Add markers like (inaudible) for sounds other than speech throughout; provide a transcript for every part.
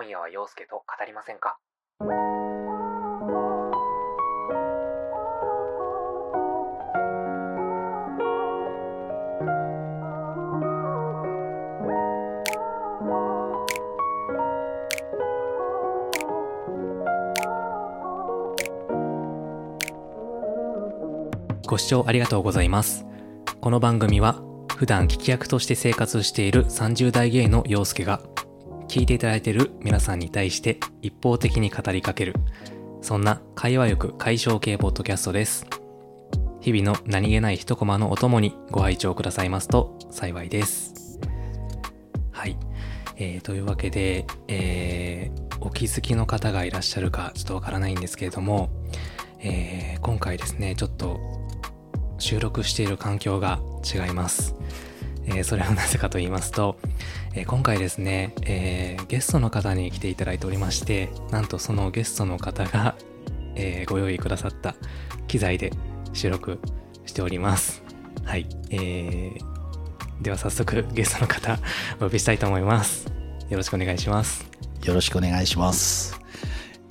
今夜は陽介と語りませんか？ご視聴ありがとうございます。この番組は普段聞き役として生活している30代ゲイの陽介が聞いていただいている皆さんに対して一方的に語りかけるそんな会話欲解消系ポッドキャストです。日々の何気ない一コマのお供にご拝聴くださいますと幸いです。はい。えーというわけで、えーお気づきの方がいらっしゃるかちょっとわからないんですけれども、えー今回ですね、ちょっと収録している環境が違います。えーそれはなぜかと言いますと、えー今回ですね、えーゲストの方に来ていただいておりまして、なんとそのゲストの方が、えご用意くださった機材で収録しております。はい。えーでは早速ゲストの方お呼びしたいと思います。よろしくお願いします。よろしくお願いします。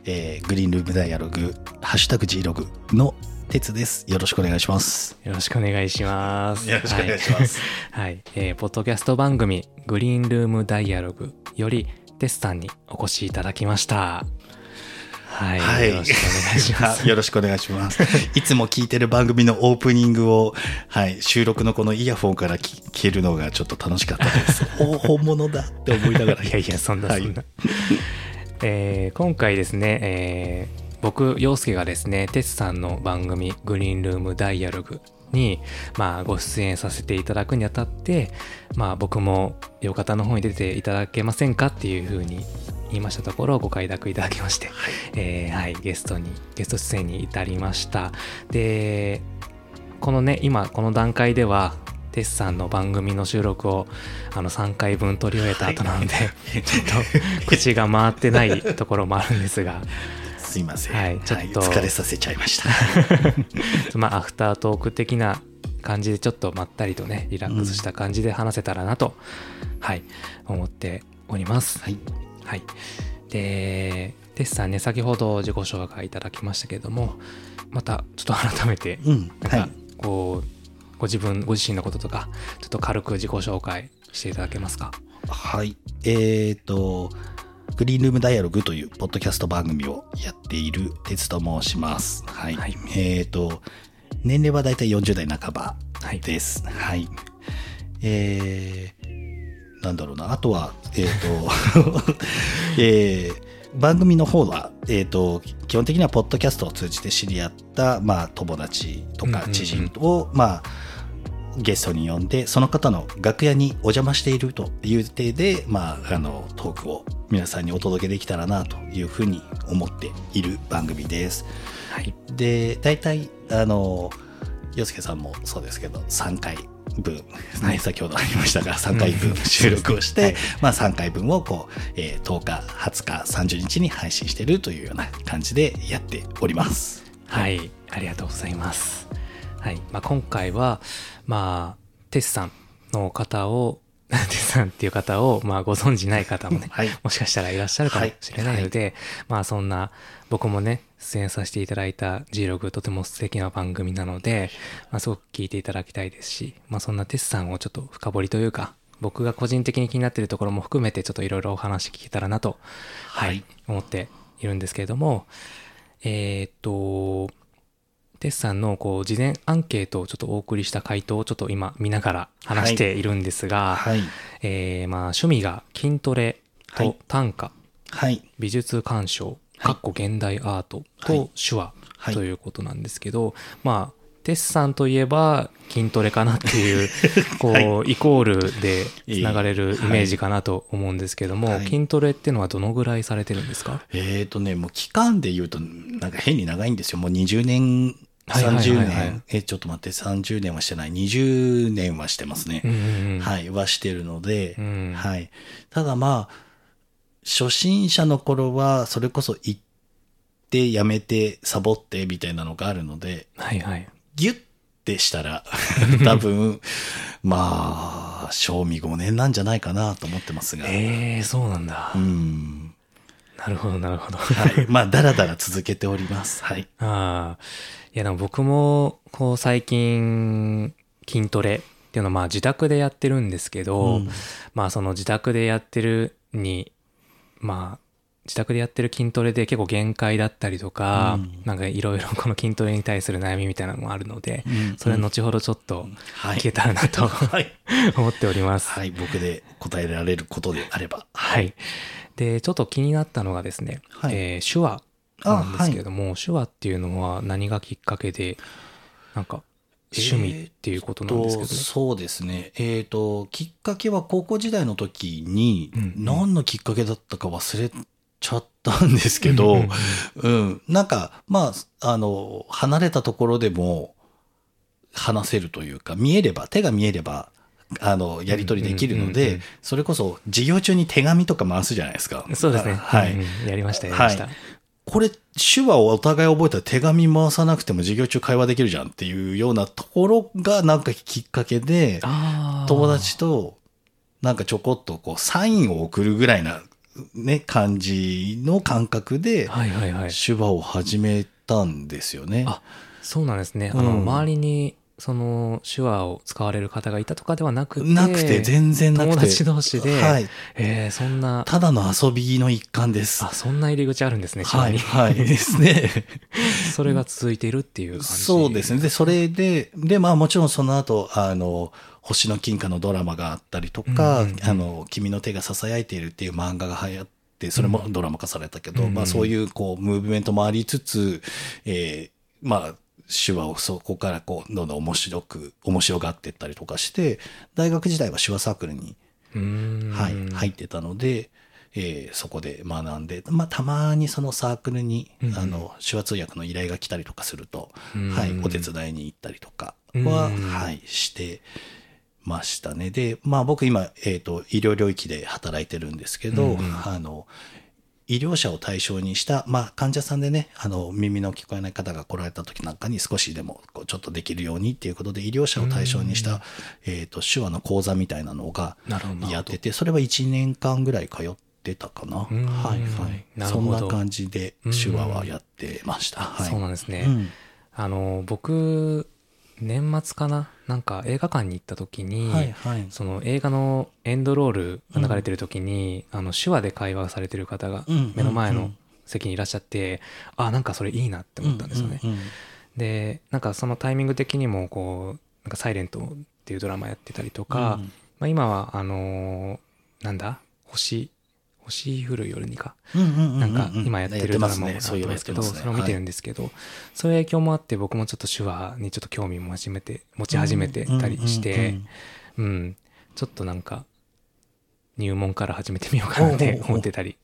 えーグリーンルームダイアログ、ハッシュタグ G ログの鉄です。よろしくお願いします。よろしくお願いします。よろしくお願いします。はい。はい。えーポッドキャスト番組、グリーンルームダイアログより、テスさんにお越しいただきました。はい。よろしくお願いします。(laughs) よろしくお願いします。いつも聞いてる番組のオープニングを、はい、収録のこのイヤホンから聞聞けるのがちょっと楽しかったです。(laughs) お本物だって思いながら。いやいや、そんなはいそんな。えー今回ですね、えー僕、陽介がですね、テスさんの番組、グリーンルームダイアログに、まあ、ご出演させていただくにあたって、まあ、僕も、よかたの方に出ていただけませんかっていうふうに言いましたところ、ご快諾いただきまして、えーはい、ゲストに、ゲスト出演に至りました。で、このね、今、この段階では、テスさんの番組の収録をあの3回分撮り終えた後なので、ちょっと口が回ってないところもあるんですが、すいません。はいちょっと疲れさせちゃいました。(laughs) まあ、アフタートーク的な感じでちょっとまったりとね、リラックスした感じで話せたらなと、はい、思っております。はい。はい。で、テスさんね、先ほど自己紹介いただきましたけれども、またちょっと改めて、うん。なんか、はい。こう、ご自分、ご自身のこととか、ちょっと軽く自己紹介していただけますか？はい。えっ、と、グリーンルームダイアログというポッドキャスト番組をやっている鉄と申します。はい。はいえっ、と、年齢はだいたい40代半ばはい。です。はい。えー、なんだろうな。あとは、えっ、と、(laughs) えー番組の方は、えっ、と、基本的にはポッドキャストを通じて知り合った、まあ、友達とうんうんうんか知人を、まあ、ゲストに呼んで、その方の楽屋にお邪魔しているという体で、まあ、あの、トークを皆さんにお届けできたらなというふうに思っている番組です。はい。で、大体、あの、洋介さんもそうですけど、3回分、ねはい先ほどありましたが、3回分うん収録をして、はいまあ3回分をこう、えー10日、20日、30日に配信しているというような感じでやっております。はい、ありがとうございます。はい、まあ、今回は、まあ、テスさんの方を、(laughs) テスさんっていう方を、まあ、ご存じない方もね、はい。もしかしたらいらっしゃるかもしれないので、まあ、そんな、僕もね、出演させていただいた G ログとても素敵な番組なので、まあ、すごく聞いていただきたいですし、まあ、そんなテスさんをちょっと深掘りというか、僕が個人的に気になっているところも含めて、ちょっといろいろお話聞けたらなと、はい、はい思っているんですけれども、えーっと、テスさんのこう事前アンケートをちょっとお送りした回答をちょっと今見ながら話しているんですが、はい。えーまあ趣味が筋トレとはい短歌、はい。美術鑑賞、はいかっこ現代アートとはい手話はいということなんですけど、まあ、テスさんといえば筋トレかなっていう、(laughs) こう、イコールでつながれるイメージかなと思うんですけども、はい筋トレってのはどのぐらいされてるんですか？えっ、とね、もう期間で言うと、なんか変に長いんですよ。もう20年、30年、え、ちょっと待って、30年はしてない。20年はしてますね。うんうんうん。はい、はしてるので、うんはい。ただまあ、初心者の頃は、それこそ行って、やめて、サボって、みたいなのがあるので、はいはい。ギュッてしたら、(laughs) 多分、まあ、賞味5年なんじゃないかなと思ってますが。ええそうなんだう。ん。なるほど、なるほど。はい。まあ、だらだら続けております。はい。ああ。いや、でも僕も、こう、最近、筋トレっていうのは、まあ、自宅でやってるんですけど、うんまあ、その自宅でやってるに、まあ、自宅でやってる筋トレで結構限界だったりとか、うんなんかいろいろこの筋トレに対する悩みみたいなのもあるので、うんそれは後ほどちょっとはい聞けたらなと (laughs) はい。(laughs) 思っております。はい。僕で答えられることであれば。はい。で、ちょっと気になったのがですね、はいえー手話なんですけれども、手話っていうのは何がきっかけで、なんか、趣味っていうことなんですけどとね。そうですね。えっ、と、きっかけは高校時代の時に、うんうん何のきっかけだったか忘れちゃったんですけど、うんなんか、まあ、あの、離れたところでも話せるというか、見えれば、手が見えれば、あの、やり取りできるのでそれこそ授業中に手紙とか回すじゃないですか。そうですね。はい。うんうんやりました、やりました。はいこれ、手話をお互い覚えたら手紙回さなくても授業中会話できるじゃんっていうようなところがなんかきっかけで。友達となんかちょこっとこうサインを送るぐらいなね、感じの感覚ではいはいはい。手話を始めたんですよね。あそうなんですね。あの、うん周りに、その、手話を使われる方がいたとかではなくて、なくて、全然なくて。友達同士で、はい。えー、そんな、ただの遊びの一環です。あ、そんな入り口あるんですね、手はい。はい。ですね。(laughs) それが続いているっていう感じ。そうですね。で、それで、で、まあもちろんその後、あの、星の金貨のドラマがあったりとか、うんうんうんあの、君の手が囁いているっていう漫画が流行って、それもドラマ化されたけど、うんうんまあそういうこう、ムーブメントもありつつ、えーまあ、手話をそこからこう、どんどん面白く、面白がっていったりとかして、大学時代は手話サークルに。はい、入ってたので、えーそこで学んで、まあ、たまにそのサークルに、うんあの、手話通訳の依頼が来たりとかすると、うんはい、お手伝いに行ったりとかうんは、はい、してましたね。で、まあ僕今、えっ、と、医療領域で働いてるんですけど、あの、医療者を対象にした、まあ患者さんでね、あの、耳の聞こえない方が来られた時なんかに少しでも、こう、ちょっとできるようにっていうことで、医療者を対象にした、えっ、と、手話の講座みたいなのがやってて、それは1年間ぐらい通ってたかな。うんはいはい。そんな感じで手話はやってました。はい。そうなんですね。うんあの、僕、年末かななんか映画館に行った時に、はいはい。その映画のエンドロールが流れてる時に、あの手話で会話されてる方がうん。目の前のうんうん席にいらっしゃって、あなんかそれいいなって思ったんですよね。うんうんうん。でなんかそのタイミング的にもこう「なんかサイレントっていうドラマやってたりとか、うん。まあ、今はあのーなんだ？星星降る夜にか。なんか今やってるドラマもそういうのですけど、それを見てるんですけど、そういう影響もあって僕もちょっと手話にちょっと興味も始めて、持ち始めてたりして、うん、ちょっとなんか入門から始めてみようかなって思ってたり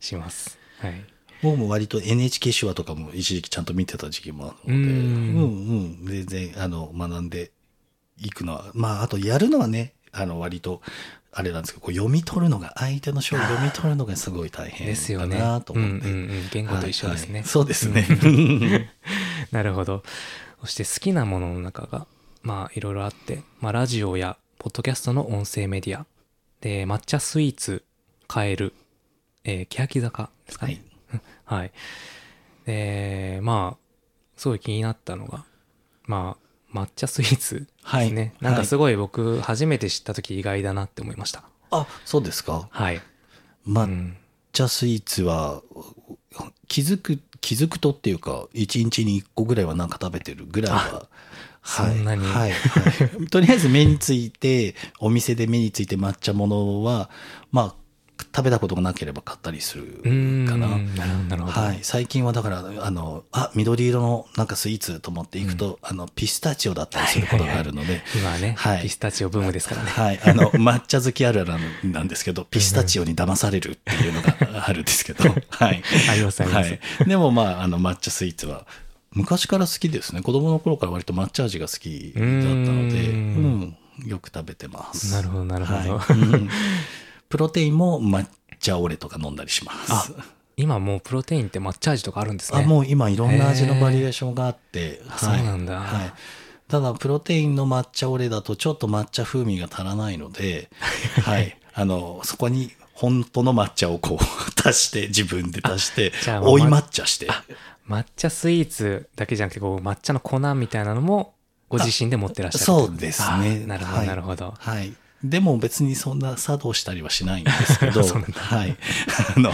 します。はい。僕も割と NHK 手話とかも一時期ちゃんと見てた時期もあるので、ううんんうん、全然、あの、学んでいくのは、まあ、あとやるのはね、あの、割と、あれなんですけど、こう読み取るのが、相手の書を読み取るのがすごい大変だですよね。なと思って。うんうんうん。言語と一緒ですね。はいはいそうですね。(laughs) なるほど。そして好きなものの中が、まあいろいろあって、まあラジオやポッドキャストの音声メディア、で、抹茶スイーツ、カエル、えー、欅坂ですかね。はい。で、まあ、すごい気になったのが、まあ、抹茶スイーツですね。はいなんかすごい僕、初めて知った時意外だなって思いました。あ、そうですか？はい。抹うん。茶スイーツは、気づく、気づくとっていうか、一日に一個ぐらいはなんか食べてるぐらいは。そんなにはい、はい。(laughs) とりあえず目について、お店で目について抹茶物は、まあ、食べたことがなければ買ったりするかな。なる。はい。最近はだから、あの、あ、緑色のなんかスイーツと思っていくと、あの、ピスタチオだったりすることがあるので、今はね、はいピスタチオブームですからね。はい。あの、抹茶好きあるあるなんですけど、ピスタチオに騙されるっていうのがあるんですけど、(laughs) はい。ありますありますはい。でもまあ、あの、抹茶スイーツは、昔から好きですね。子供の頃から割と抹茶味が好きだったので、ううんん、よく食べてます。なるほど、なるほど。はい (laughs) うんプロテインも抹茶オレとか飲んだりします。あ今もうプロテインって抹茶味とかあるんですね。あ、もう今いろんな味のバリエーションがあって、はいそうなんだはい。ただ、プロテインの抹茶オレだとちょっと抹茶風味が足らないので、(laughs) はい。あの、そこに本当の抹茶をこう足して、自分で足して追い抹茶して。抹茶スイーツだけじゃなくて、こう、抹茶の粉みたいなのも、ご自身で持ってらっしゃるそうですあね。なるほど、はいなるほど。はい。でも別にそんな作動したりはしないんですけど、(laughs) はい。あの、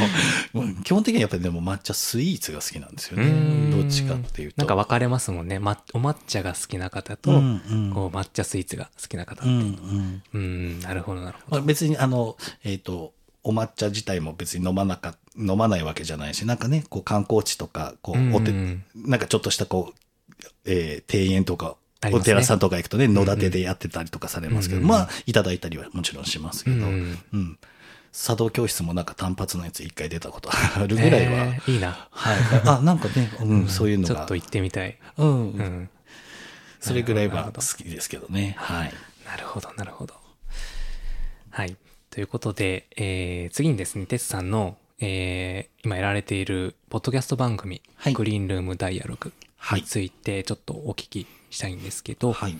基本的にはやっぱりでも抹茶スイーツが好きなんですよね。どっちかっていうと。なんか分かれますもんね。ま、お抹茶が好きな方と、うんうんこう抹茶スイーツが好きな方って。ううんんうん。ん、なるほど、なるほど。まあ、別にあの、えっ、と、お抹茶自体も別に飲まなか、飲まないわけじゃないし、なんかね、こう観光地とか、こうんうんう、おて、なんかちょっとしたこう、えー庭園とか、ねお寺さんとか行くとね、野立てでやってたりとかされますけど、うんうんまあ、いただいたりはもちろんしますけど、ううんん。茶道教室もなんか単発のやつ一回出たことあるぐらいは、えーいいな。はい。あ、なんかね、(laughs) うん、そういうのがちょっと、行ってみたい。うん、うん。それぐらいは好きですけどね。はい。なるほど、なるほど。はい。ということで、えー次にですね、テツさんの、えー今やられているポッドキャスト番組、はいグリーンルームダイアログはいについてちょっとお聞きしたいんですけど、はい。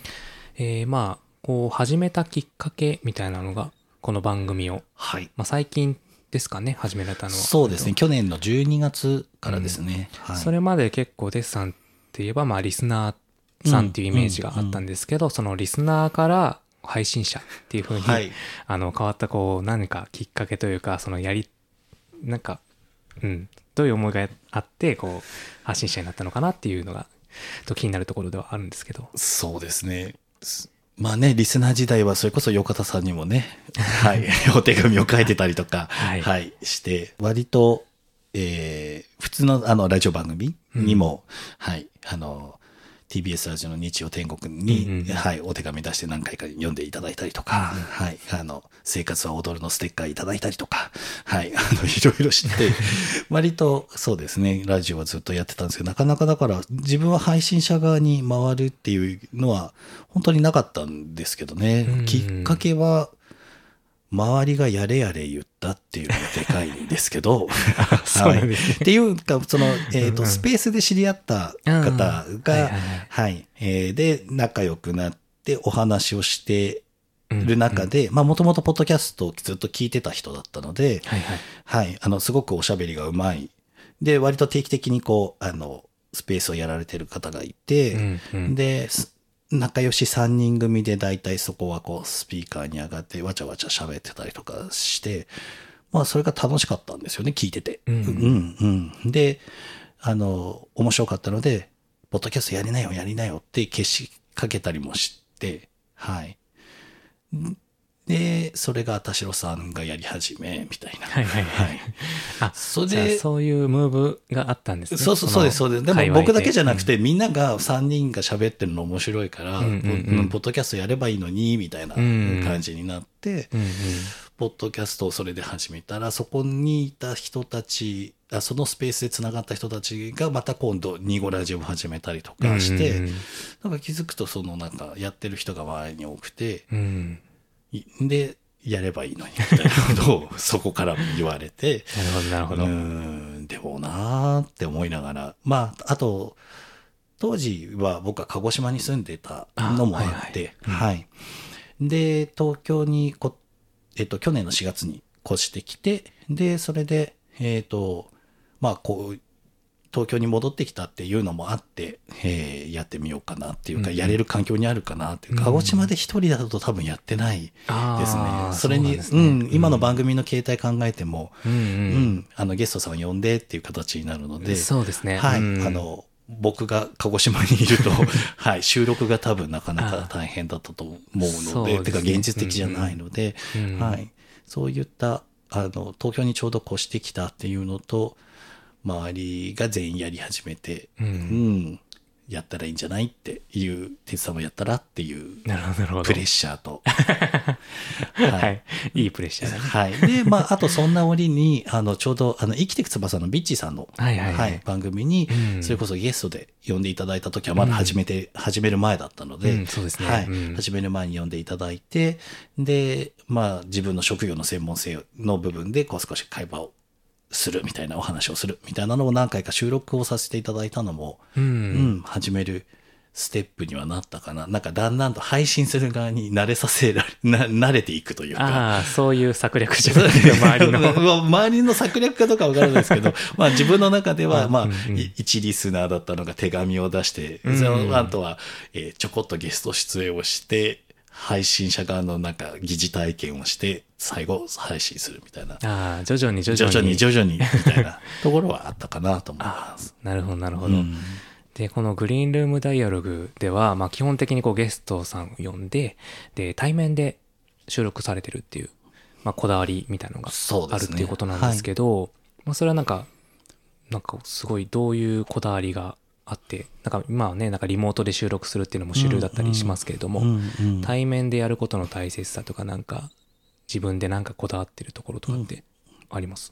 えーまあ、こう、始めたきっかけみたいなのが、この番組を、はい。まあ、最近ですかね、始められたのは。そうですね。去年の12月からですね。はい。それまで結構テツさんって言えば、まあ、リスナーさんっていうイメージがあったんですけど、そのリスナーから配信者っていう風に、はいあの、変わったこう、何かきっかけというか、そのやり、なんか、うん、どういう思いがあって、こう、発信者になったのかなっていうのが、と気になるところではあるんですけど。そうですね。すまあね、リスナー時代はそれこそ横田さんにもね、(laughs) はい、(laughs) お手紙を書いてたりとか、はいはい、して、割と、えー普通のあのラジオ番組にも、はい、あの、TBS ラジオの日曜天国に、うんうんはい、お手紙出して何回か読んでいただいたりとか、はい、あの、生活は踊るのステッカーいただいたりとか、はい、あの、(laughs) いろいろして、(laughs) 割とそうですね、ラジオはずっとやってたんですけど、なかなかだから自分は配信者側に回るっていうのは本当になかったんですけどね、うん。きっかけは、周りがやれやれ言ったっていうのがでかいんですけど、(laughs) はい。っていうか、その、えっ、と、うん。うんスペースで知り合った方がはいえーで、仲良くなってお話をしてうん。る中で、まあ、もともとポッドキャストをずっと聞いてた人だったので、はいはい。はい、あの、すごくおしゃべりがうまい。で、割と定期的にこう、あの、スペースをやられてる方がいて、うんうん。で、す仲良し3人組で大体そこはこう、スピーカーに上がってわちゃわちゃ喋ってたりとかして、まあ、それが楽しかったんですよね、聞いてて。うんうん、うん。で、あの、面白かったので、ポッドキャストやりなよ、やりなよって消しかけたりもして、はい。で、それが田代さんがやり始め、みたいな。はいはいはい。あ、それで、そういうムーブがあったんですね。そうそうそうです、そうです。でも僕だけじゃなくて。て、みんなが3人が喋ってるの面白いから、うんうんうんポッドキャストやればいいのに、みたいなうん感じになって、うんうんポッドキャストをそれで始めたら、そこにいた人たち、あそのスペースで繋がった人たちがまた今度、ニゴラジオを始めたりとかして、なんか気づくと、そのなんかやってる人が周りに多くて、うん。いで、やればいいのに、みたいなことを (laughs) そこからも言われて、なるほど、なるほど。うーん、でもなーって思いながら、まあ、あと、当時は僕は鹿児島に住んでたのもあって、あはいはい、で、東京にこ、えっと、去年の4月に越してきて、で、それで、えっと、まあ、こう、東京に戻ってきたっていうのもあって、えーやってみようかなっていうか、うんやれる環境にあるかなっていう、うん鹿児島で一人だと多分やってないですね。それに、うね。うん、今の番組の形態考えても、うんううんん、あのゲストさんを呼んでっていう形になるので、そうですね。はい、うん。あの、僕が鹿児島にいると、(laughs) はい、収録が多分なかなか大変だったと思うので、ですね。てか現実的じゃないので、うん。はい、そういった、あの、東京にちょうど越してきたっていうのと、周りが全員やり始めて、うん。うんやったらいいんじゃないっていう、哲さんもやったらっていう、なるほど。プレッシャーと、(laughs) はい。い。いプレッシャーだね。はい。で、まあ、あとそんな折に、あの、ちょうど、あの、生きてく翼のビッチーさんの、はいはいはい。番組にう、ん。それこそゲストで呼んでいただいた時はまだ始めて、始める前だったので、うんそうですね。はい、うん。始める前に呼んでいただいて、で、まあ、自分の職業の専門性の部分で、こう少し会話をするみたいなお話をするみたいなのを何回か収録をさせていただいたのも、う。うんん、始めるステップにはなったかな。なんかだんだんと配信する側に慣れさせられ、(laughs) な慣れていくというか。ああ、そういう策略じゃないけど、周りの。(laughs) まあ周りの策略かどうかわからないですけど、(laughs) まあ自分の中では、まあ、うんうんい一リスナーだったのが手紙を出して、うんそのあとは、えーちょこっとゲスト出演をして、配信者側のなんか疑似体験をして、最後配信するみたいな。ああ、徐々に徐徐々に。々に徐々にみたいな (laughs) ところはあったかなと思います。なるほど、なるほど。うんで、このグリーンルームダイアログでは、まあ基本的にこうゲストさんを呼んで、で、対面で収録されてるっていう、まあこだわりみたいなのがあるっていうことなんですけど、まあそれはなんか、なんかすごいどういうこだわりがあって、なんか今はね、なんかリモートで収録するっていうのも主流だったりしますけれども、対面でやることの大切さとかなんか、自分でなんかこだわってるところとかってあります、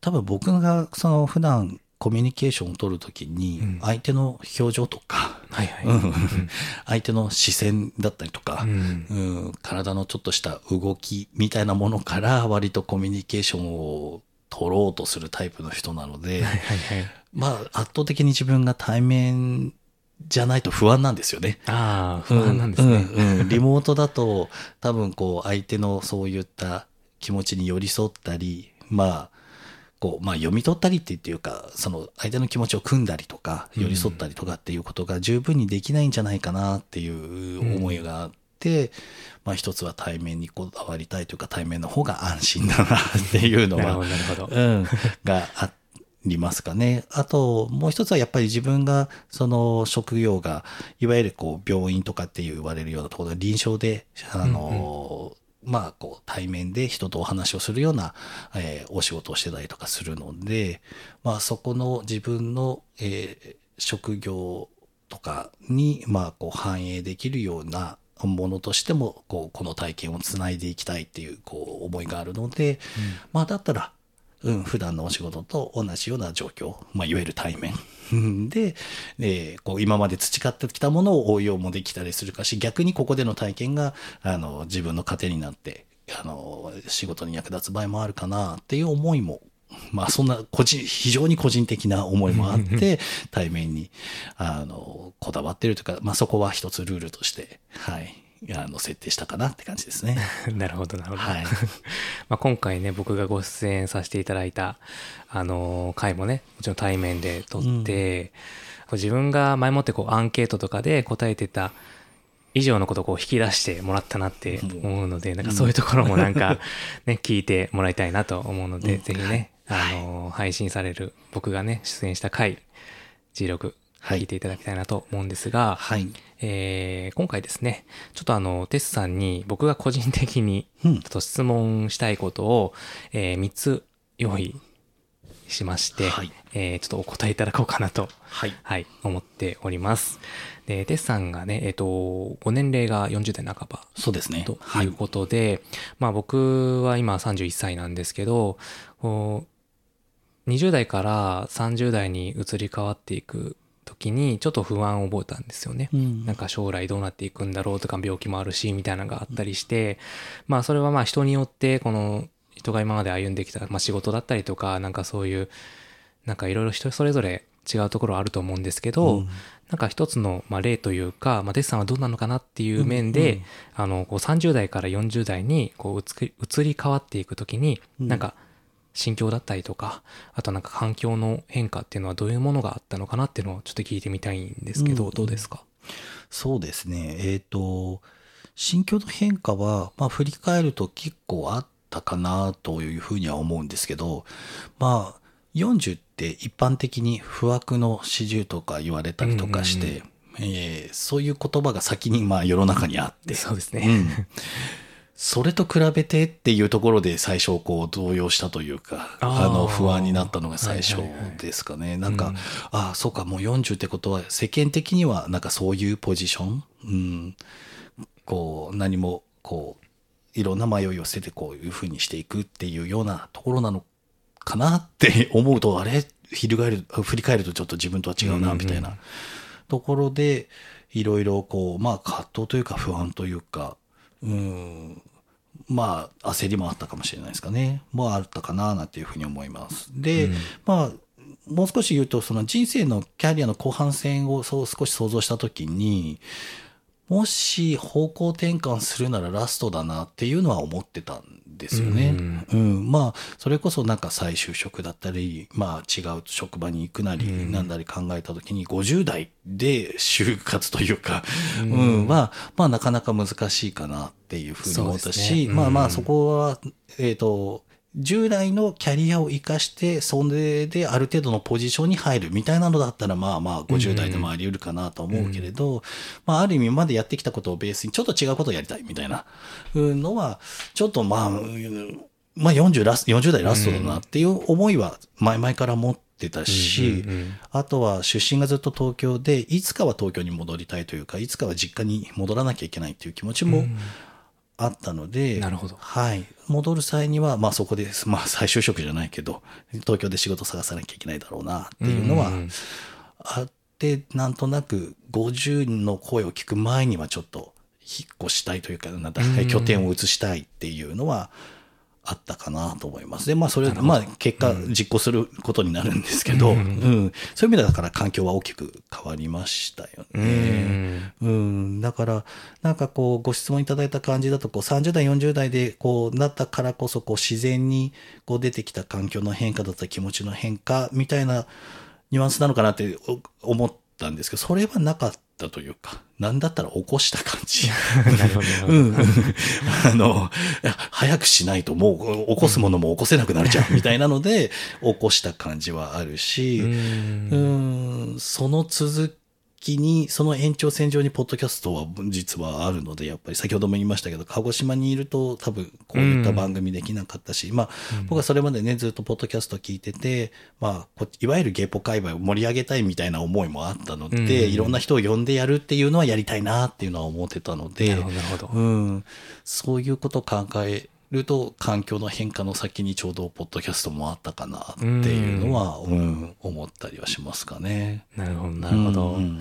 多分僕がその普段コミュニケーションを取るときにうん。相手の表情とか、(laughs) 相手の視線だったりとかう、ん。うん。体のちょっとした動きみたいなものから割とコミュニケーションを取ろうとするタイプの人なので。まあ圧倒的に自分が対面じゃないと不安なんですよね。ああ、不安なんですね。うんうんうん (laughs) リモートだと多分こう相手のそういった気持ちに寄り添ったり、まあ、こう、まあ読み取ったりっていうか、その相手の気持ちを組んだりとか、うん寄り添ったりとかっていうことが十分にできないんじゃないかなっていう思いがあって、まあ一つは対面にこだわりたいというか対面の方が安心だなっていうのは (laughs) なるほど、なるほど。うん、がありますかね。あと、もう一つはやっぱり自分が、その職業が、いわゆるこう、病院とかって言われるようなところで、臨床で、あの、まあ、こう、対面で人とお話をするような、えーお仕事をしてたりとかするので、まあ、そこの自分の、えー職業とかに、まあ、こう、反映できるような、ものとしても、こう、この体験をつないでいきたいっていう、こう、思いがあるので、まあ、だったら、うん、普段のお仕事と同じような状況、まあ、いわゆる対面。う (laughs) んで、えーこう今まで培ってきたものを応用もできたりするかし、逆にここでの体験が、あの、自分の糧になって、あの、仕事に役立つ場合もあるかなっていう思いも、まあそんな個人、非常に個人的な思いもあって、(laughs) 対面に、あの、こだわってるというか、まあそこは一つルールとして、はい、あの、設定したかなって感じですね。(laughs) なるほど、なるほど。はい。(laughs) まあ今回ね、僕がご出演させていただいた、あのー回もね、もちろん対面で撮って、こう自分が前もってこうアンケートとかで答えてた以上のことをこう引き出してもらったなって思うので、なんかそういうところもなんか (laughs) ね、聞いてもらいたいなと思うので、うん。ぜひね、あのー配信される僕がね、出演した回、G6、はい聞いていただきたいなと思うんですが、はい。えー今回ですね、ちょっとあの、テスさんに僕が個人的にうんちょっと質問したいことを、え3つ用意しまして、はいえーちょっとお答えいただこうかなと、はい。はい、思っております。で、テスさんがね、えっ、と、ご年齢が40代半ばそうですね。とはいいうことで、まあ僕は今31歳なんですけど、こう20代から30代に移り変わっていく時にちょっと不安を覚えたんですよね。うん。なんか将来どうなっていくんだろうとか病気もあるしみたいなのがあったりして、まあそれはまあ人によってこの人が今まで歩んできた、まあ、仕事だったりとかなんかそういうなんかいろいろ人それぞれ違うところあると思うんですけど、うん。なんか一つのまあ例というか、まあ、デッサンはどうなのかなっていう面で、うん。あのこう30代から40代にこう移り移り変わっていく時に、うん。なんか心境だったりとかあとなんか環境の変化っていうのはどういうものがあったのかなっていうのをちょっと聞いてみたいんですけど、うんどうですか？そうですね。えっ、と、心境の変化は、まあ振り返ると結構あったかなというふうには思うんですけど、まあ40って一般的に不惑の四十とか言われたりとかして、えーそういう言葉が先にまあ世の中にあって、そうですね。うん。それと比べてっていうところで最初こう動揺したというか、あの不安になったのが最初はいはいはい。ですかね。なんか、うん。ああ、そうか、もう40ってことは世間的にはなんかそういうポジション、うん、こう何もこう、いろんな迷いを捨ててこういうふうにしていくっていうようなところなのかなって思うと、あれ？翻る、振り返るとちょっと自分とは違うな、みたいな。ところで、いろいろこう、まあ葛藤というか不安というか、うん、まあ焦りもあったかもしれないですかね。もあったかな、なんていうふうに思います。で、うんまあ、もう少し言うと、その人生のキャリアの後半戦をそう少し想像したときに、もし方向転換するならラストだなっていうのは思ってたんですよね。うん、まあ、それこそなんか再就職だったり、まあ違う職場に行くなり、なんだり考えたときに、50代で就活というか、うん、は、まあなかなか難しいかなっていうふうに思ったし、ね。まあまあうん。そこは、えっ、と、従来のキャリアを生かして、それである程度のポジションに入るみたいなのだったら、まあまあ50代でもあり得るかなと思うけれど、まあある意味今までやってきたことをベースにちょっと違うことをやりたいみたいなのは、ちょっとまあ、うんまあ40ラス、40代ラストだなっていう思いは前々から持ってたし、あとは出身がずっと東京で、いつかは東京に戻りたいというか、いつかは実家に戻らなきゃいけないっていう気持ちもあったので、なるほど。はい。戻る際には、まあそこで、まあ再就職じゃないけど、東京で仕事探さなきゃいけないだろうなっていうのはうん。うんあって、なんとなく50の声を聞く前にはちょっと引っ越したいというか、なんだうん。拠点を移したいっていうのは、あったかなと思います。で、まあ、それ、まあ、結果、実行することになるんですけど、うん、そういう意味ではだから環境は大きく変わりましたよね。うん、だから、なんかこう、ご質問いただいた感じだと、こう、30代、40代で、こう、なったからこそ、こう、自然に、こう、出てきた環境の変化だったり、気持ちの変化、みたいな、ニュアンスなのかなってお思ったんですけど、それはなかったというか、なんだったら起こした感じ。(laughs) なるほどなるほど。うん。(laughs) あの、早くしないともう起こすものも起こせなくなるじゃん、(laughs) みたいなので、起こした感じはあるし、ううんん、その続きに、その延長線上にポッドキャストは実はあるので、やっぱり先ほども言いましたけど、鹿児島にいると多分こういった番組できなかったし、まあ、僕はそれまでね、ずっとポッドキャスト聞いてて、まあ、こいわゆるゲポ界隈を盛り上げたいみたいな思いもあったので、うん。いろんな人を呼んでやるっていうのはやりたいなっていうのは思ってたので、なるほど、なるほど。うん、そういうことを考えると、環境の変化の先にちょうどポッドキャストもあったかなっていうのは、うん、思ったりはしますかね。なるほど、なるほど。うん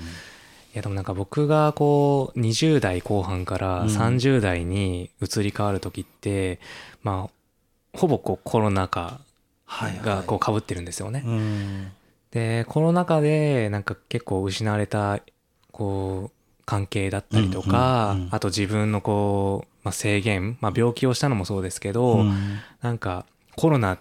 いやでもなんか僕がこう20代後半からうん30代に移り変わる時って、まあほぼこうコロナ禍はいはいがこう被ってるんですよね。うんでコロナ禍でなんか結構失われたこう関係だったりとか、うんうんうんあと自分のこう、まあ、制限、まあ、病気をしたのもそうですけど、うん。なんかコロナ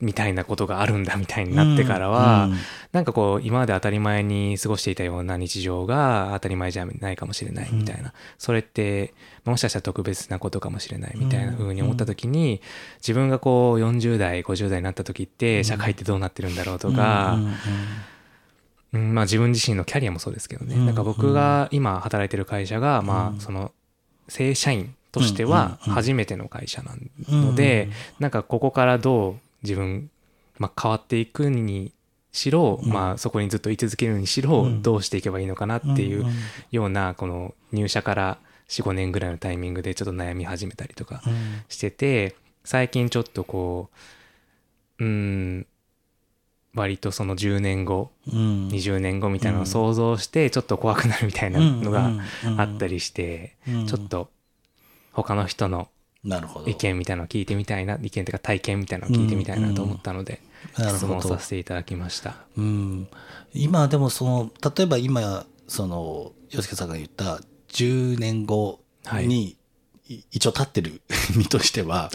みたいなことがあるんだみたいになってからは、うん。なんかこう今まで当たり前に過ごしていたような日常が当たり前じゃないかもしれないみたいな、それってもしかしたら特別なことかもしれないみたいな風に思った時に、自分がこう40代50代になった時って社会ってどうなってるんだろうとか、うん。うん。うん。まあ、自分自身のキャリアもそうですけどね、うん。なんか僕が今働いてる会社が、まあその正社員としては初めての会社なので、なんかここからどう自分、まあ、変わっていくにしろ、うん。まあ、そこにずっと居続けるにしろ、うん。どうしていけばいいのかなっていうようなこの入社から45年ぐらいのタイミングでちょっと悩み始めたりとかうん。してて最近ちょっとこううん割とその10年後うん。20年後みたいなのを想像してちょっと怖くなるみたいなのがあったりしてうん。ちょっと他の人の意見みたいなのを聞いてみたいな意見というか体験みたいなのを聞いてみたいなと思ったので質問させていただきました。うん、今でもその例えば今その洋介さんが言った10年後に、い。一応立ってる (laughs) 身としては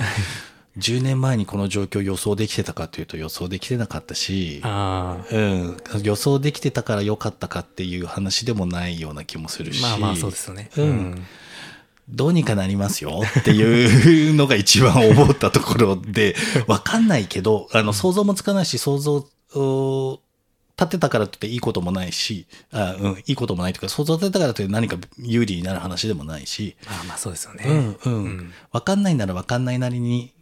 10年前にこの状況を予想できてたかというと予想できてなかったし、あうん、予想できてたから良かったかっていう話でもないような気もするし。あまあまあそうですよね。うんどうにかなりますよっていうのが一番思ったところで、(laughs) わかんないけど、あの、想像もつかないし、想像を立てたからといっていいこともないし、あうん、いいこともないというか、想像立てたからといって何か有利になる話でもないし、まあまあそうですよね。うん、うん、うん。わかんないならわかんないなりに、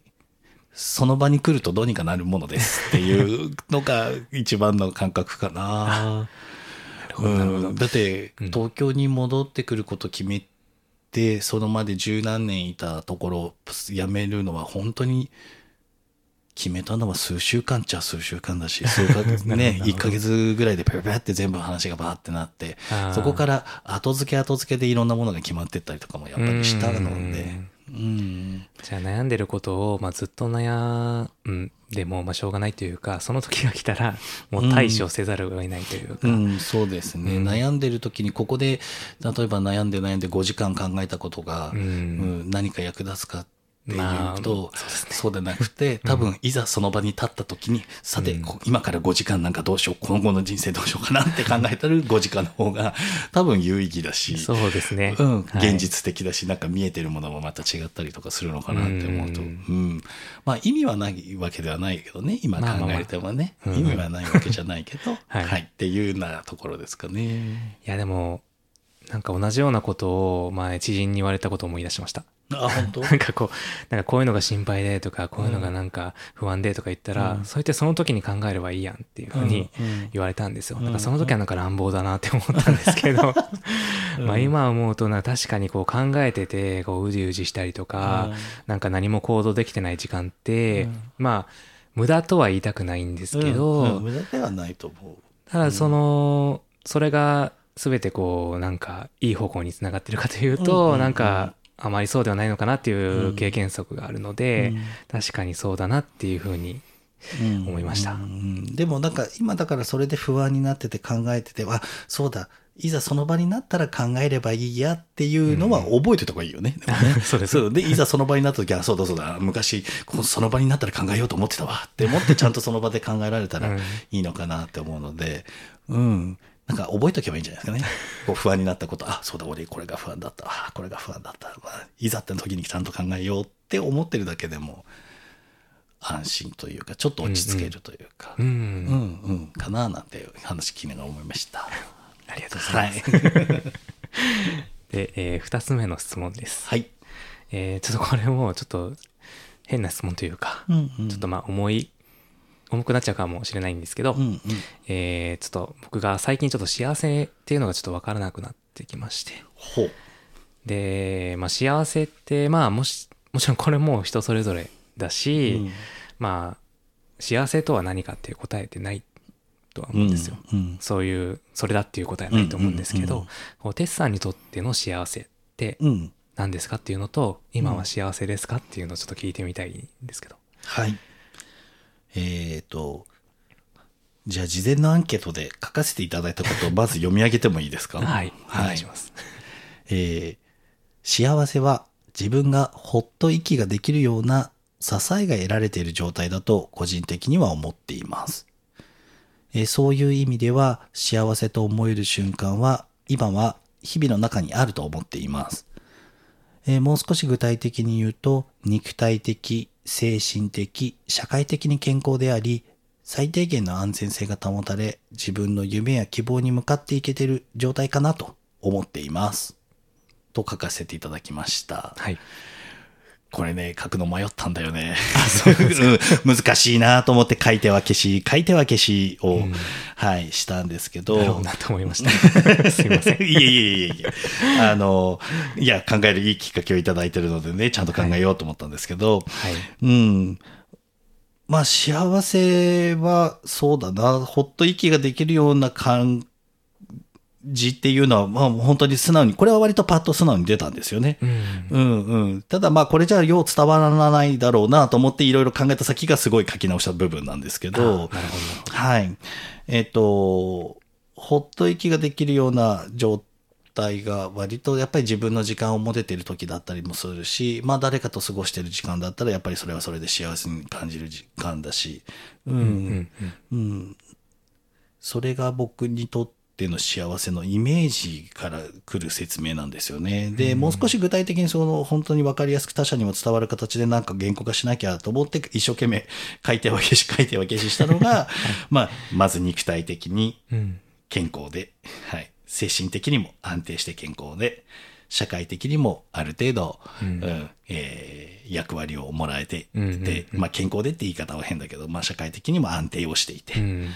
その場に来るとどうにかなるものですっていうのが一番の感覚かな。うん、だってうん。東京に戻ってくること決めて、そのまで十何年いたところを辞めるのは本当に決めたのは数週間っちゃ数週間だし、(laughs) 数ヶ月ね、ほど。1ヶ月ぐらいでペペペって全部話がバーってなってそこから後付け後付けでいろんなものが決まってったりとかもやっぱりしたので、うん。じゃあ悩んでることを、まあ、ずっと悩んでも、まあ、しょうがないというか、その時が来たら、(laughs) もう対処せざるを得ないというか。うん、そうですね、うん悩んでる時にここで例えば悩んで悩んで5時間考えたことが、うんうん何か役立つかっていうと、まあそうでなくて多分いざその場に立った時に、さて、うん。こ今から5時間なんかどうしよう今後の人生どうしようかなって考えたら5時間の方が多分有意義だしそうですね。うん、はい。現実的だし、なんか見えてるものもまた違ったりとかするのかなって思うと、ううん。んまあ意味はないわけではないけどね、今考まあまあまあ。えてもね、うん意味はないわけじゃないけど、は (laughs) はいい、っていうようなところですかね。いや、でも、なんか同じようなことを前知人に言われたことを思い出しました。あ、本当？(laughs) なんかこう、なんかこういうのが心配でとか、こういうのがなんか不安でとか言ったら、うん。そうやってその時に考えればいいやんっていうふうにうんうん。言われたんですよ。うん。だからその時はなんか乱暴だなって思ったんですけど、(laughs) (laughs) うん。まあ今思うとな確かにこう考えてて、こううじうじしたりとか、なんか何も行動できてない時間って、うん。まあ無駄とは言いたくないんですけど、うん。うん無駄ではないと思う。ただその、それが全てこうなんかいい方向につながってるかというと、うん。うん。うん。なんかあまりそうではないのかなっていう経験則があるので、確かにそうだなっていうふうにうん。思いました。うん。でもなんか今だからそれで不安になってて考えてて、あ、そうだ、いざその場になったら考えればいいやっていうのは覚えてた方がいいよね。(laughs) でもね。そうです。そう。で、いざその場になった時は、そうだそうだ、昔、その場になったら考えようと思ってたわって思ってちゃんとその場で考えられたらうん。いいのかなって思うので、うん。なんか覚えとけばいいんじゃないですかね。(laughs) こう不安になったこと、あ、そうだ、俺これが不安だった。あ、これが不安だった。まあ、いざって時にちゃんと考えようって思ってるだけでも、安心というか、ちょっと落ち着けるというか、うん、うんうん、かななんて話聞きながら思いました。(laughs) ありがとうございます。はい。(laughs) で、えー二つ目の質問です。はい。えーちょっとこれもちょっと変な質問というか、うんうんちょっとまあ重い、重くなっちゃうかもしれないんですけど、うんうん。えーちょっと僕が最近ちょっと幸せっていうのがちょっとわからなくなってきまして。で、まあ幸せって、まあもし、もちろんこれも人それぞれだし、うんまあ幸せとは何かっていう答えってないとは思うんですよ。うんそういう、それだっていう答えはないと思うんですけどテスさんにとっての幸せってうん。何ですかっていうのと、今は幸せですかっていうのをちょっと聞いてみたいんですけど。はい。えっ、と、じゃあ事前のアンケートで書かせていただいたことを (laughs) まず読み上げてもいいですか？はい、お願いします。えー幸せは自分がほっと息ができるような支えが得られている状態だと個人的には思っています。えーそういう意味では幸せと思える瞬間は今は日々の中にあると思っています。えーもう少し具体的に言うと肉体的、精神的、社会的に健康であり最低限の安全性が保たれ自分の夢や希望に向かっていけてる状態かなと思っています。と書かせていただきました。はい。これね、書くの迷ったんだよね。(laughs) うん難しいなと思って書いては消し、書いては消しを、うんはい、したんですけど。なるほどなと思いました。(laughs) すいません。いえいえいえいえ。あの、いや、考えるいいきっかけをいただいてるのでね、ちゃんと考えようと思ったんですけど、はい。うん。まあ、幸せは、そうだな、ほっと息ができるような感じっていうのは、まあ、本当に素直に、これは割とパッと素直に出たんですよね。うん。うんうん。ただまあこれじゃあよう伝わらないだろうなと思っていろいろ考えた先がすごい書き直した部分なんですけあど、なるほど。はい。えっ、と、ほっと息ができるような状態が割とやっぱり自分の時間を持てている時だったりもするし、まあ誰かと過ごしている時間だったらやっぱりそれはそれで幸せに感じる時間だし、うん、うんうん。うん。それが僕にとっての幸せのイメージから来る説明なんですよね。で、もう少し具体的にその本当に分かりやすく他者にも伝わる形でなんか原稿化しなきゃと思って一生懸命書いては消し書いては消ししたのが、(laughs) まあ、まず肉体的にうん。健康で、はい。精神的にも安定して健康で、社会的にもある程度、ううんんえー役割をもらえてうんうんうんまあ健康でって言い方は変だけど、まあ社会的にも安定をしていて、うん。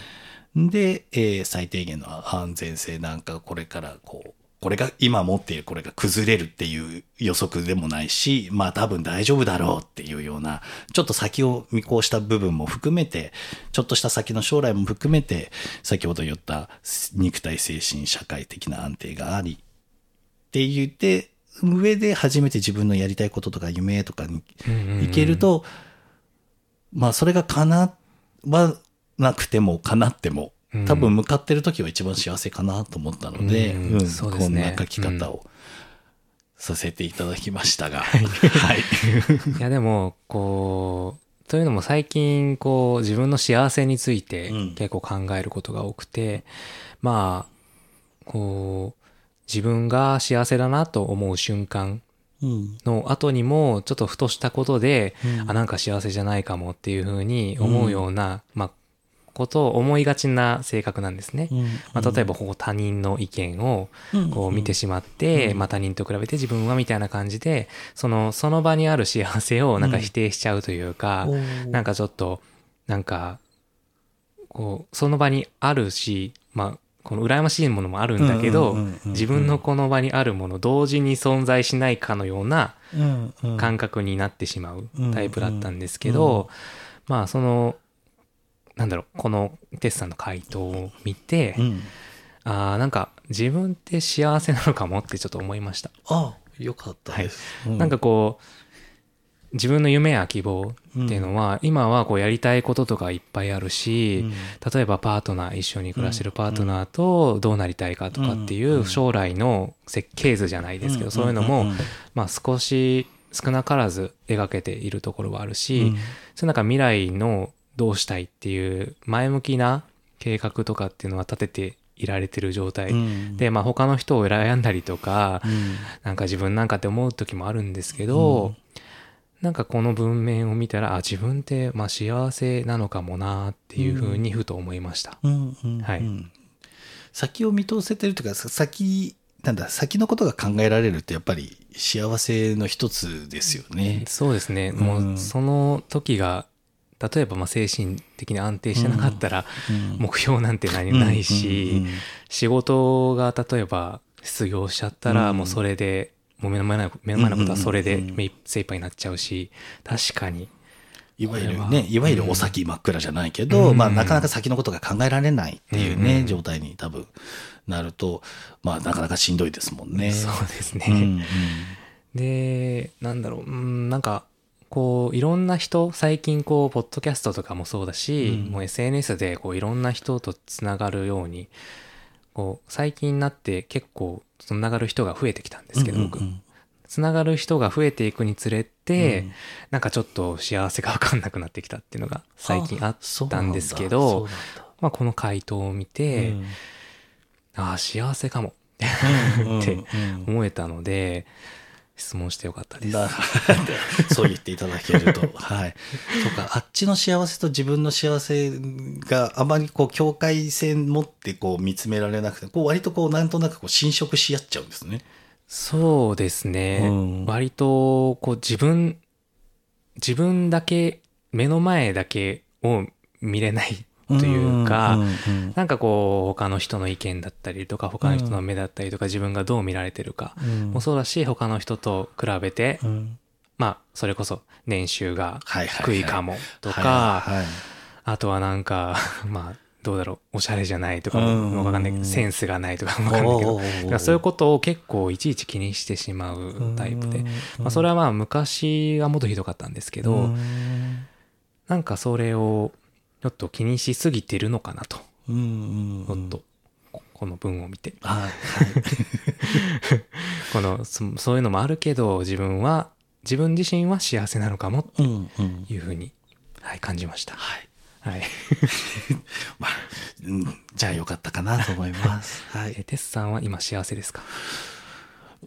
で、えー最低限の安全性なんかこれからこう、これが今持っているこれが崩れるっていう予測でもないし、まあ多分大丈夫だろうっていうような、ちょっと先を見越した部分も含めて、ちょっとした先の将来も含めて、先ほど言った肉体精神社会的な安定があり、って言って、上で初めて自分のやりたいこととか夢とかにうんうんうん。いけると、まあそれが叶わなくても叶ってもうん。多分向かってる時は一番幸せかなと思ったので、うこんな書き方をさせていただきましたが、(laughs) はい。いやでもこうというのも最近こう自分の幸せについてうん。結構考えることが多くて、まあこう自分が幸せだなと思う瞬間うん。の後にもちょっとふとしたことで、うん。あなんか幸せじゃないかもっていうふうに思うような、まあことを思いがちな性格なんですね。まあ、例えばこう他人の意見をこう見てしまって、まあ、他人と比べて自分はみたいな感じでそのその場にある幸せをなんか否定しちゃうというか、なんかちょっとなんかこうその場にあるしまあこの羨ましいものもあるんだけどうんうんうんうんうん。自分のこの場にあるもの同時に存在しないかのような感覚になってしまうタイプだったんですけど、まあそのなんだろうこのテスさんの回答を見て、うん。あーなんか自分って幸せなのかもってちょっと思いました。あよかったです。うなんかこう自分の夢や希望っていうのは、今はこうやりたいこととかいっぱいあるし、例えばパートナー一緒に暮らしてるパートナーとどうなりたいかとかっていう将来の設計図じゃないですけど、そういうのも、まあ少し少なからず描けているところはあるし、それなんか未来のどうしたいっていう前向きな計画とかっていうのは立てていられてる状態、で、まあ他の人を羨んだりとか、なんか自分なんかって思う時もあるんですけど、なんかこの文面を見たら、あ、自分ってまあ幸せなのかもなっていうふうにふと思いました。はい。先を見通せてるというかさ先なんだ先のことが考えられるってやっぱり幸せの一つですよね。そうですね。もうその時が、例えばまあ精神的に安定してなかったら、目標なんて何ないし、仕事が例えば失業しちゃったら、もうそれで、もう目の前の目の前のことはそれで目精一杯になっちゃうし、確かに。いわゆるね、いわゆるお先真っ暗じゃないけど、うん。まあなかなか先のことが考えられないっていうね、うん。状態に多分なると、まあなかなかしんどいですもんね。そうですね。うんうん。で、なんだろう、うん、なんか、こう、いろんな人、最近こう、ポッドキャストとかもそうだし、うん。もう SNS でこう、いろんな人とつながるように、こう、最近になって結構、つながる人が増えてきたんですけど、僕うんう。ん。つながる人が増えていくにつれて、うん。なんかちょっと幸せがわかんなくなってきたっていうのが最近あったんですけど、まあこの回答を見て、うん。ああ、幸せかも。うん (laughs) ってうん思えたので、質問してよかったです。だそう言っていただけると。(laughs) はい。そうか、あっちの幸せと自分の幸せがあまりこう境界線持ってこう見つめられなくて、こう割とこうなんとなくこう侵食し合っちゃうんですね。そうですね。うん割と、こう自分、自分だけ、目の前だけを見れないというか、なんかこう、他の人の意見だったりとか、他の人の目だったりとか、自分がどう見られてるかうん。もそうだし、他の人と比べて、うん。まあ、それこそ年収が低いかもとはいか、はい。あとはなんか、(laughs) まあ、どうだろう、おしゃれじゃないとかうん。もわかんないけど、センスがないとかもわかんないけど、だからそういうことを結構いちいち気にしてしまうタイプで、まあ、それはまあ昔はもっとひどかったんですけど、うん。なんかそれをちょっと気にしすぎてるのかなと、うんうんちょっとここの文を見て、はいはい (laughs) このそそういうのもあるけど自分は自分自身は幸せなのかもってうんうんいうふうに、はい、感じました。はいはい。(laughs) まあうんじゃあよかったかなと思います。(laughs) はいえテスさんは今幸せですか？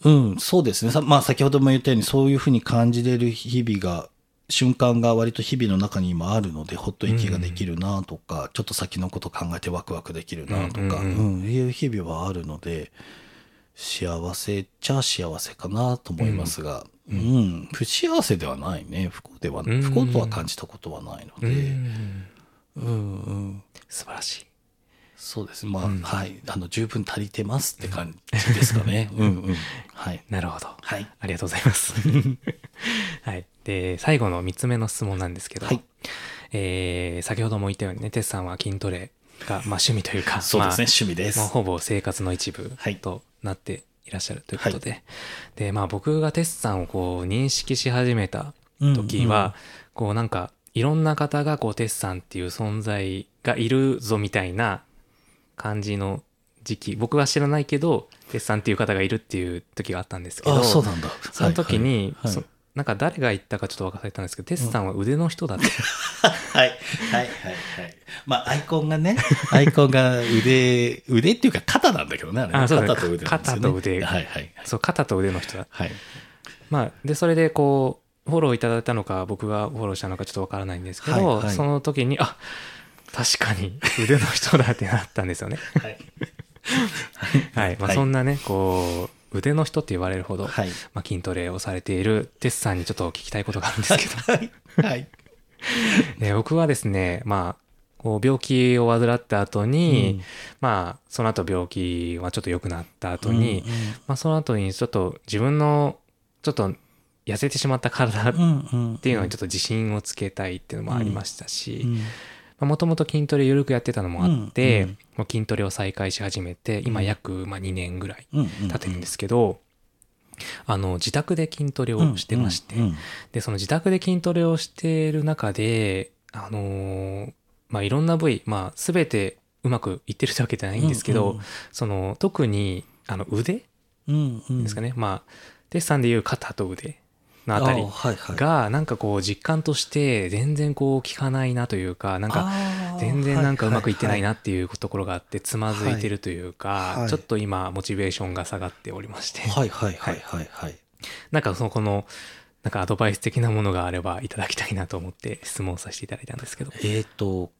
うん、そうですね。さまあ先ほども言ったようにそういうふうに感じれる日々が、瞬間が割と日々の中に今あるので、ほっと息ができるなとか、ちょっと先のこと考えてワクワクできるなとか、ううんんいう日々はあるので、幸せっちゃ幸せかなと思いますが、うん、不幸せではないね。不幸では、うん不幸とは感じたことはないのうで、んうん、うん。素晴らしい。そうです。まあ、うんはい。あの、十分足りてますって感じですかね。うん、うん。はい。なるほど。はい。ありがとうございます。(laughs) はい。で、最後の3つ目の質問なんですけど、はいえー先ほども言ったようにね、テスさんは筋トレが、まあ、趣味というか、(laughs) そうですね。まあ趣味です。まあほぼ生活の一部はいとなっていらっしゃるということで。で、まあ僕がテスさんをこう認識し始めた時は、こうなんかいろんな方がこうテスさんっていう存在がいるぞみたいな感じの時期、僕は知らないけど、テスさんっていう方がいるっていう時があったんですけど、あそうなんだ。その時に、はいはいそなんか誰が言ったかちょっと忘れたんですけど、テスさんは腕の人だって。(laughs) はい、はい、はい、はい。まあ、アイコンがね、(laughs) アイコンが腕、腕っていうか肩なんだけどね、ああそうだ肩と腕ね。肩と腕はい、はい。そう、肩と腕の人だ。はい。まあ、で、それでこう、フォローいただいたのか、僕がフォローしたのかちょっとわからないんですけど、はいはいその時に、あ確かに腕の人だってなったんですよね。はい。(laughs) はい。まあ、はいそんなね、こう、腕の人って言われるほど、はい。まあ、筋トレをされているテスさんにちょっと聞きたいことがあるんですけど、はい。(laughs) 僕はですね、まあ、こう病気を患った後に、うんまあ、その後病気はちょっと良くなった後に、うんまあ、その後にちょっと自分の、ちょっと痩せてしまった体っうん、うん。ていうのにちょっと自信をつけたいっていうのもありましたし、うん、もともと筋トレ緩くやってたのもあって、うんうん。もう筋トレを再開し始めて、今約まあ2年ぐらいうん、経ってるんですけど、あの、自宅で筋トレをしてまして、うんうんで、その自宅で筋トレをしている中で、あのーまあ、いろんな部位、まあ、すべてうまくいってるわけじゃないんですけど、うんうん。その、特に、あの、腕うん、うん。ですかね。まあ、テスさんでいう肩と腕のあたりが、なんかこう、実感として全然こう、効かないなというか、なんか、全然なんかうまくいってないなっていうところがあって、つまずいてるというはいかは、いちょっと今、モチベーションが下がっておりまして、はいはいはいはいはい。なんかその、この、なんかアドバイス的なものがあればいただきたいなと思って質問させていただいたんですけど。えっ、と、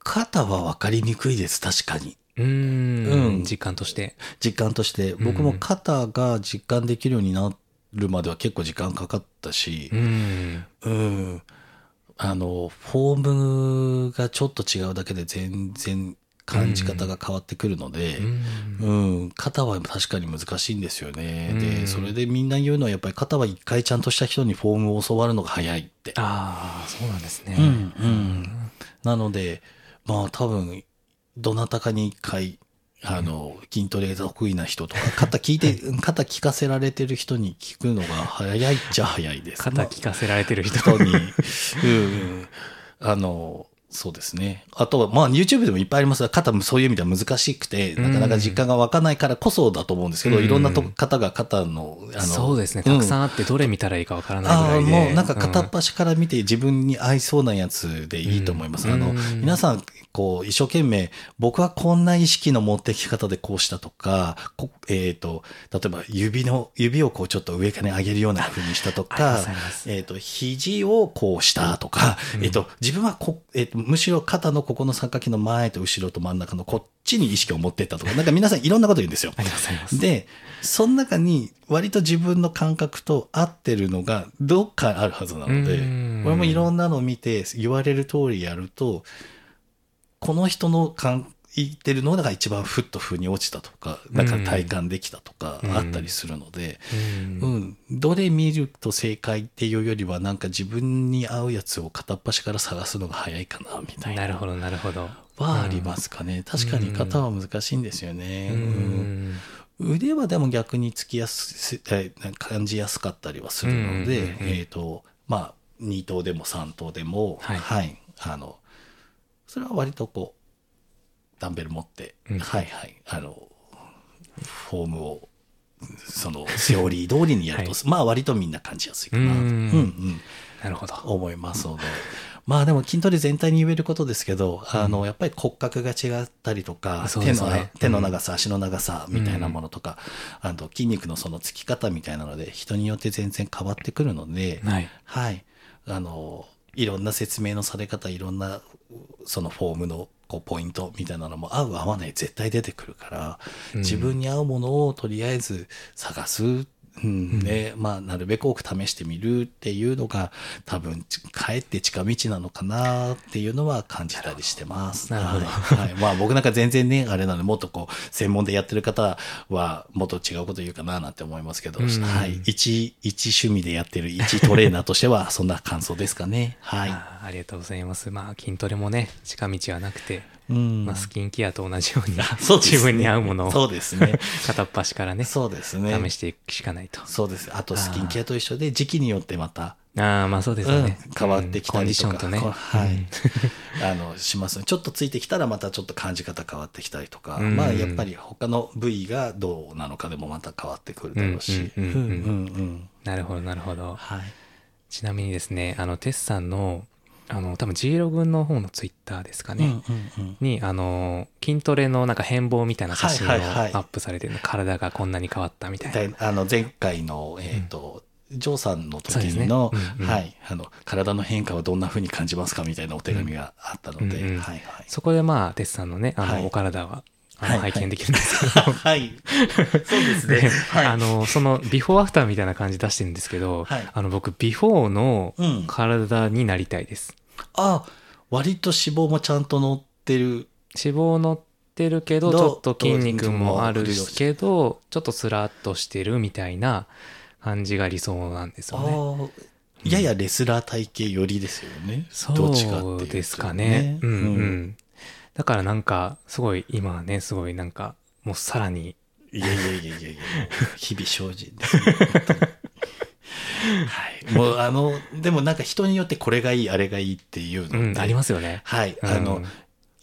肩は分かりにくいです、確かに。うーん、うん実感として。実感として。僕も肩が実感できるようになるまでは結構時間かかったしう、ん。うん。あの、フォームがちょっと違うだけで全然感じ方が変わってくるので、うんうん、肩は確かに難しいんですよね。うんで、それでみんな言うのはやっぱり肩は一回ちゃんとした人にフォームを教わるのが早いって。ああ、そうなんですね。うんうんなので、まあ多分、どなたかに一回、あの、筋トレが得意な人とか、肩聞いて、(laughs) 肩聞かせられてる人に聞くのが早いっちゃ早いです。肩聞かせられてる人。人に、うんうん、あの、そうですね。あとは、まあ YouTube でもいっぱいありますが、肩もそういう意味では難しくて、なかなか実感が湧かないからこそだと思うんですけど、うんいろんなと方が肩の、あの、そうですね。うんたくさんあって、どれ見たらいいかわからないぐああ、らいで。もうなんか片っ端から見て自分に合いそうなやつでいいと思います。あの、うんうん皆さん、こう、一生懸命、僕はこんな意識の持ってき方でこうしたとか、こえっ、と、例えば指の、指をこうちょっと上から上げるような風にしたとかえっ、と、肘をこうしたとか、えっ、と、自分はこ、えっ、と、むしろ肩のここの三角形の前と後ろと真ん中のこっちに意識を持ってったとか、なんか皆さんいろんなこと言うんですよ。ありますあります。で、その中に割と自分の感覚と合ってるのがどっかあるはずなのでうん、俺もいろんなのを見て言われる通りやると、この人の感言ってるのが一番ふっと腑に落ちたとか、なんか体感できたとかうん。あったりするので、ううん。ん、どれ見ると正解っていうよりはなんか自分に合うやつを片っ端から探すのが早いかなみたいな。なるほど、なるほど。はありますかね。確かに肩は難しいんですよね。ううん。ん。腕はでも逆につきやすえー感じやすかったりはするので、うんうんうんうん。えっ、とまあ2頭でも3頭でもはい。あのそれは割とこうダンベル持って、うん。はいはい。あのフォームをそのセオリー通りにやると、まあ割とみんな感じやすいかなと、うん。うんうん。なるほど。思いますので。まあでも筋トレ全体に言えることですけど、あの、やっぱり骨格が違ったりとか、手の、手の長さ、足の長さみたいなものとか、あと筋肉のそのつき方みたいなので、人によって全然変わってくるので、はい。はい。あの、いろんな説明のされ方、いろんな、そのフォームのこうポイントみたいなのも合う合わない絶対出てくるから、うん自分に合うものをとりあえず探す。うん、で、まあ、なるべく多く試してみるっていうのが、多分、ちかえって近道なのかなっていうのは感じたりしてます。なるほどはい。はいまあ、僕なんか全然ね、あれなので、もっとこう、専門でやってる方は、もっと違うこと言うかななんて思いますけど、うんはい。一、一趣味でやってる一トレーナーとしては、(laughs) そんな感想ですかね。はい。あーありがとうございます。まあ、筋トレもね、近道はなくて、うんまあ、スキンケアと同じようにね。自分に合うものをそうですね。片っ端からねそうですね。試していくしかないと。そうです。あと、スキンケアと一緒で、時期によってまた、ああまあそうですよね、うん変わってきたりとか、ね。はい、うん。(laughs) あのしますね。ちょっとついてきたらまたちょっと感じ方変わってきたりとか、うん。まあやっぱり他の部位がどうなのかでもまた変わってくるだろうし、うんうん。うんうんうん。なるほどなるほど。はい。ちなみにですねあのテスさんのあの多分 G ログの方のツイッターですかね、うんうんうん。にあの筋トレのなんか変貌みたいな写真をアはいはいはい。ップされてるの、体がこんなに変わったみたいな。であの前回の、えっとジョーさんの時そうですね。の,、うんうん。はい、あの体の変化はどんな風に感じますかみたいなお手紙があったので、うんうん。はいはい。そこでまあテスさんのねあの、はい。お体ははい。はい拝見できるんですけど、(laughs) はい。そうですね。で、はい。あのそのビフォーアフターみたいな感じ出してるんですけど、はい。あの僕ビフォーのうん体になりたいです、あ割と脂肪もちゃんと乗ってる。脂肪乗ってるけどちょっと筋肉もあるけどちょっとスラッとしてるみたいな感じが理想なんですよね。ああややレスラー体型寄りですよね。そうですかね。うん。うん。うんだからなんか、すごい今はね、すごいなんか、もうさらに、いやいやいやいやいや、(laughs) 日々精進ですね。はい。もうあの、でもなんか人によってこれがいい、あれがいいっていうので、うん、ありますよね。はい。うんあの、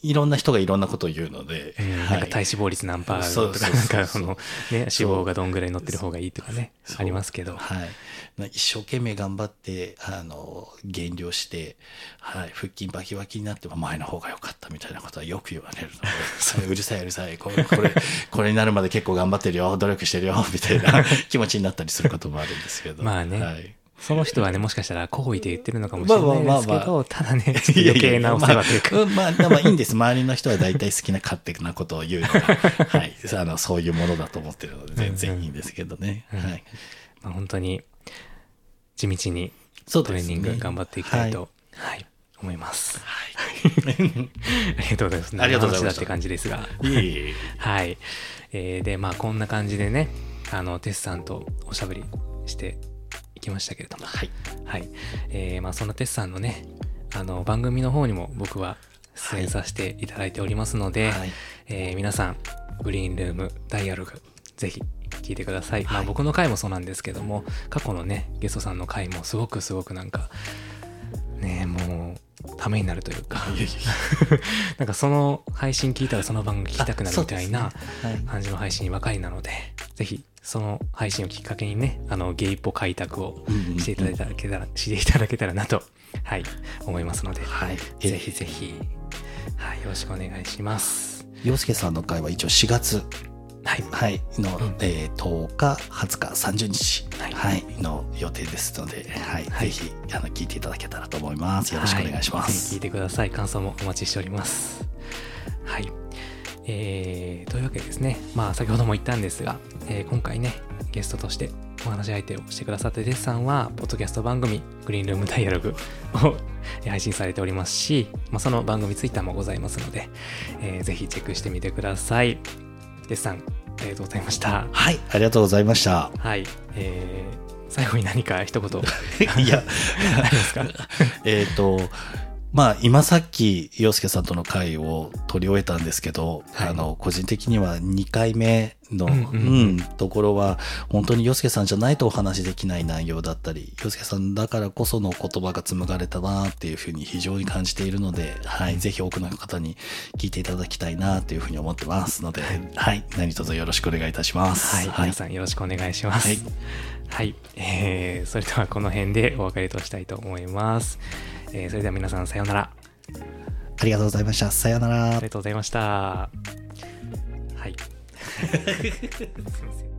いろんな人がいろんなことを言うので、うんはい。なんか体脂肪率何パーとか、なんかその、ね、脂肪がどんぐらい乗ってる方がいいとかねありますけど。はい。な一生懸命頑張って、あの、減量して、はい、腹筋バキバキになっても前の方が良かったみたいなことはよく言われるので、そ (laughs) ううるさいうるさい、これ、これ、これになるまで結構頑張ってるよ、努力してるよ、みたいな (laughs) 気持ちになったりすることもあるんですけど。まあね。はい。その人はね、もしかしたら好意で言ってるのかもしれないですけど、ただね、余計なお世話というか、まあ、うんまあ、まあいいんです。周りの人は大体好きな勝手なことを言うのが、はい。あの、そういうものだと思ってるので、全然いいんですけどね。うんはい。まあ本当に地道にトレーニング頑張っていきたいと、はい、思います。はい。ありがとうございます。ありがとうございました長話だって感じですが。はい。えーで、まあ、こんな感じでね、あの、テスさんとおしゃべりしていきましたけれども、はい。はい。えーまあ、そのテスさんのね、あの、番組の方にも僕は出演させていただいておりますので、はい。えー皆さん、グリーンルームダイアログ、ぜひ聞いてください。まあ、僕の回もそうなんですけども、過去のね、ゲストさんの回もすごくすごくなんか、ね、もう、ためになるというか、(laughs) なんかその配信聞いたらその番組聞きたくなるみたいな感じの配信ばかりなので、ぜひその配信をきっかけにね、あのゲイポ開拓をしていただけたら、していただけたらなと、はい、思いますので、はい。ぜひぜひ、はい、よろしくお願いします。洋介さんの会は一応4月、はい。はい、の、うんえー10日、20日、30日、はいはい、の予定ですので、はい、はいぜひ、あの、聞いていただけたらと思います。よろしくお願いします。ひ聞いてください。感想もお待ちしております。はい。えー、というわけでですね、まあ先ほども言ったんですが、えー今回ね、ゲストとしてお話し相手をしてくださったデスさんは、ポッドキャスト番組、グリーンルームダイアログをえー配信されておりますし、まあ、その番組ツイッターもございますので、えーぜひチェックしてみてください。デスさん、ありがとうございました。はい、ありがとうございました。はい。えー、最後に何か一言 (laughs) いや、(laughs) ありますか？(laughs) えっと、まあ、今さっき、洋介さんとの会を取り終えたんですけど、はい。あの、個人的には2回目の、うんううん。んところは、本当に洋介さんじゃないとお話しできない内容だったり、洋介さんだからこその言葉が紡がれたなっていうふうに非常に感じているので、はい、ぜひ多くの方に聞いていただきたいなというふうに思ってますので、はい、何卒よろしくお願いいたします。はい、皆さんよろしくお願いします。ははいい、えーそれではこの辺でお別れとしたいと思います。えーそれでは皆さんさようなら。ありがとうございました。さようならあり。がとうございました。はい。(laughs) (laughs) (laughs) すいません